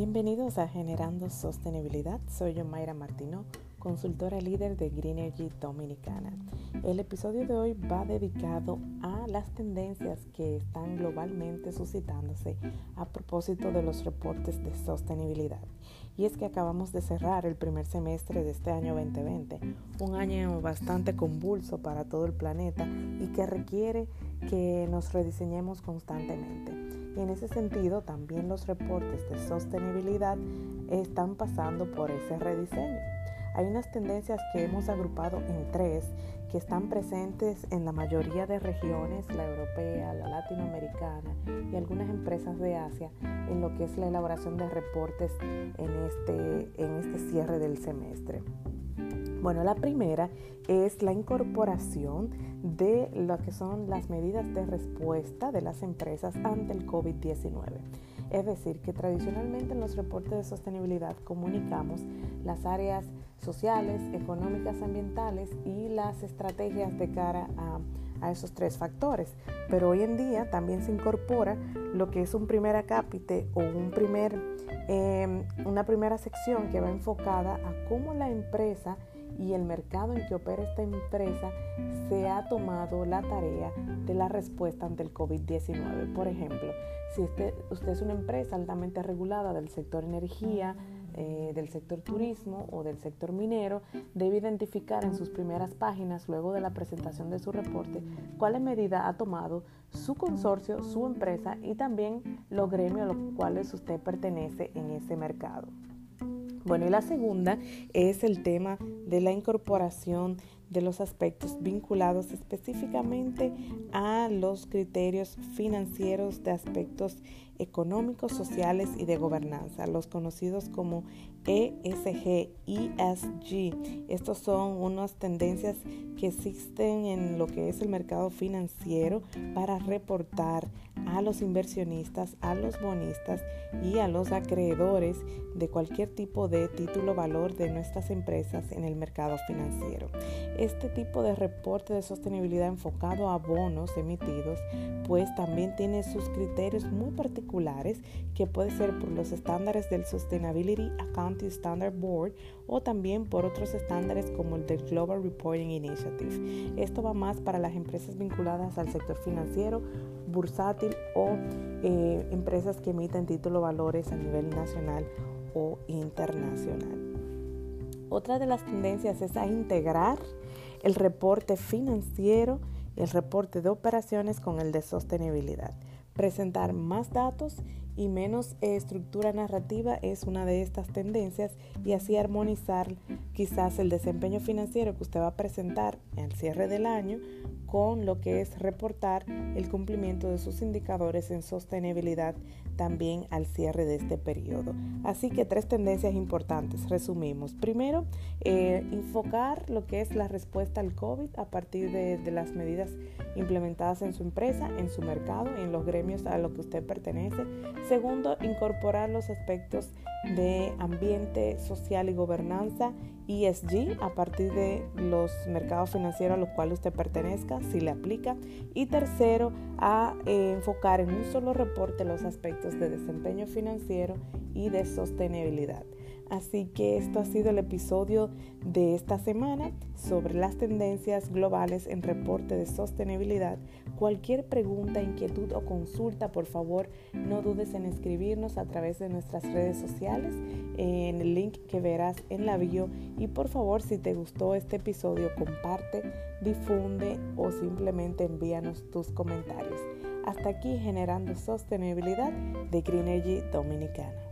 Bienvenidos a Generando Sostenibilidad. Soy yo Mayra Martino, consultora líder de Green Energy Dominicana. El episodio de hoy va dedicado a las tendencias que están globalmente suscitándose a propósito de los reportes de sostenibilidad. Y es que acabamos de cerrar el primer semestre de este año 2020, un año bastante convulso para todo el planeta y que requiere que nos rediseñemos constantemente. Y en ese sentido, también los reportes de sostenibilidad están pasando por ese rediseño. Hay unas tendencias que hemos agrupado en tres que están presentes en la mayoría de regiones, la europea, la latinoamericana y algunas empresas de Asia, en lo que es la elaboración de reportes en este, en este cierre del semestre. Bueno, la primera es la incorporación de lo que son las medidas de respuesta de las empresas ante el COVID-19. Es decir, que tradicionalmente en los reportes de sostenibilidad comunicamos las áreas sociales, económicas, ambientales y las estrategias de cara a, esos tres factores. Pero hoy en día también se incorpora lo que es un primer acápite o un primer, em, una primera sección que va enfocada a cómo la empresa y el mercado en que opera esta empresa se ha tomado la tarea de la respuesta ante el COVID-19. Por ejemplo, si usted, usted es una empresa altamente regulada del sector energía, eh, del sector turismo o del sector minero, debe identificar en sus primeras páginas, luego de la presentación de su reporte, cuáles medidas ha tomado su consorcio, su empresa y también los gremios a los cuales usted pertenece en ese mercado. Bueno, y la segunda es el tema de la incorporación de los aspectos vinculados específicamente a los criterios financieros de aspectos económicos, sociales y de gobernanza, los conocidos como ESG, ESG. Estos son unas tendencias que existen en lo que es el mercado financiero para reportar a los inversionistas, a los bonistas y a los acreedores de cualquier tipo de título valor de nuestras empresas en el mercado financiero. Este tipo de reporte de sostenibilidad enfocado a bonos emitidos, pues también tiene sus criterios muy particulares que puede ser por los estándares del Sustainability Accounting Standard Board o también por otros estándares como el del Global Reporting Initiative. Esto va más para las empresas vinculadas al sector financiero, bursátil o eh, empresas que emiten título valores a nivel nacional o internacional. Otra de las tendencias es a integrar el reporte financiero, el reporte de operaciones con el de sostenibilidad. Presentar más datos y menos estructura narrativa es una de estas tendencias y así armonizar quizás el desempeño financiero que usted va a presentar al cierre del año con lo que es reportar el cumplimiento de sus indicadores en sostenibilidad también al cierre de este periodo. Así que tres tendencias importantes, resumimos. Primero, eh, enfocar lo que es la respuesta al COVID a partir de, las medidas implementadas en su empresa, en su mercado y en los gremios a los que usted pertenece. Segundo, incorporar los aspectos de ambiente social y gobernanza ESG a partir de los mercados financieros a los cuales usted pertenezca, si le aplica. Y tercero, a eh, enfocar en un solo reporte los aspectos de desempeño financiero y de sostenibilidad. Así que esto ha sido el episodio de esta semana sobre las tendencias globales en reporte de sostenibilidad. Cualquier pregunta, inquietud o consulta, por favor, no dudes en escribirnos a través de nuestras redes sociales en el link que verás en la bio. Y por favor, si te gustó este episodio, comparte, difunde o simplemente envíanos tus comentarios. Hasta aquí generando sostenibilidad de Green Energy Dominicana.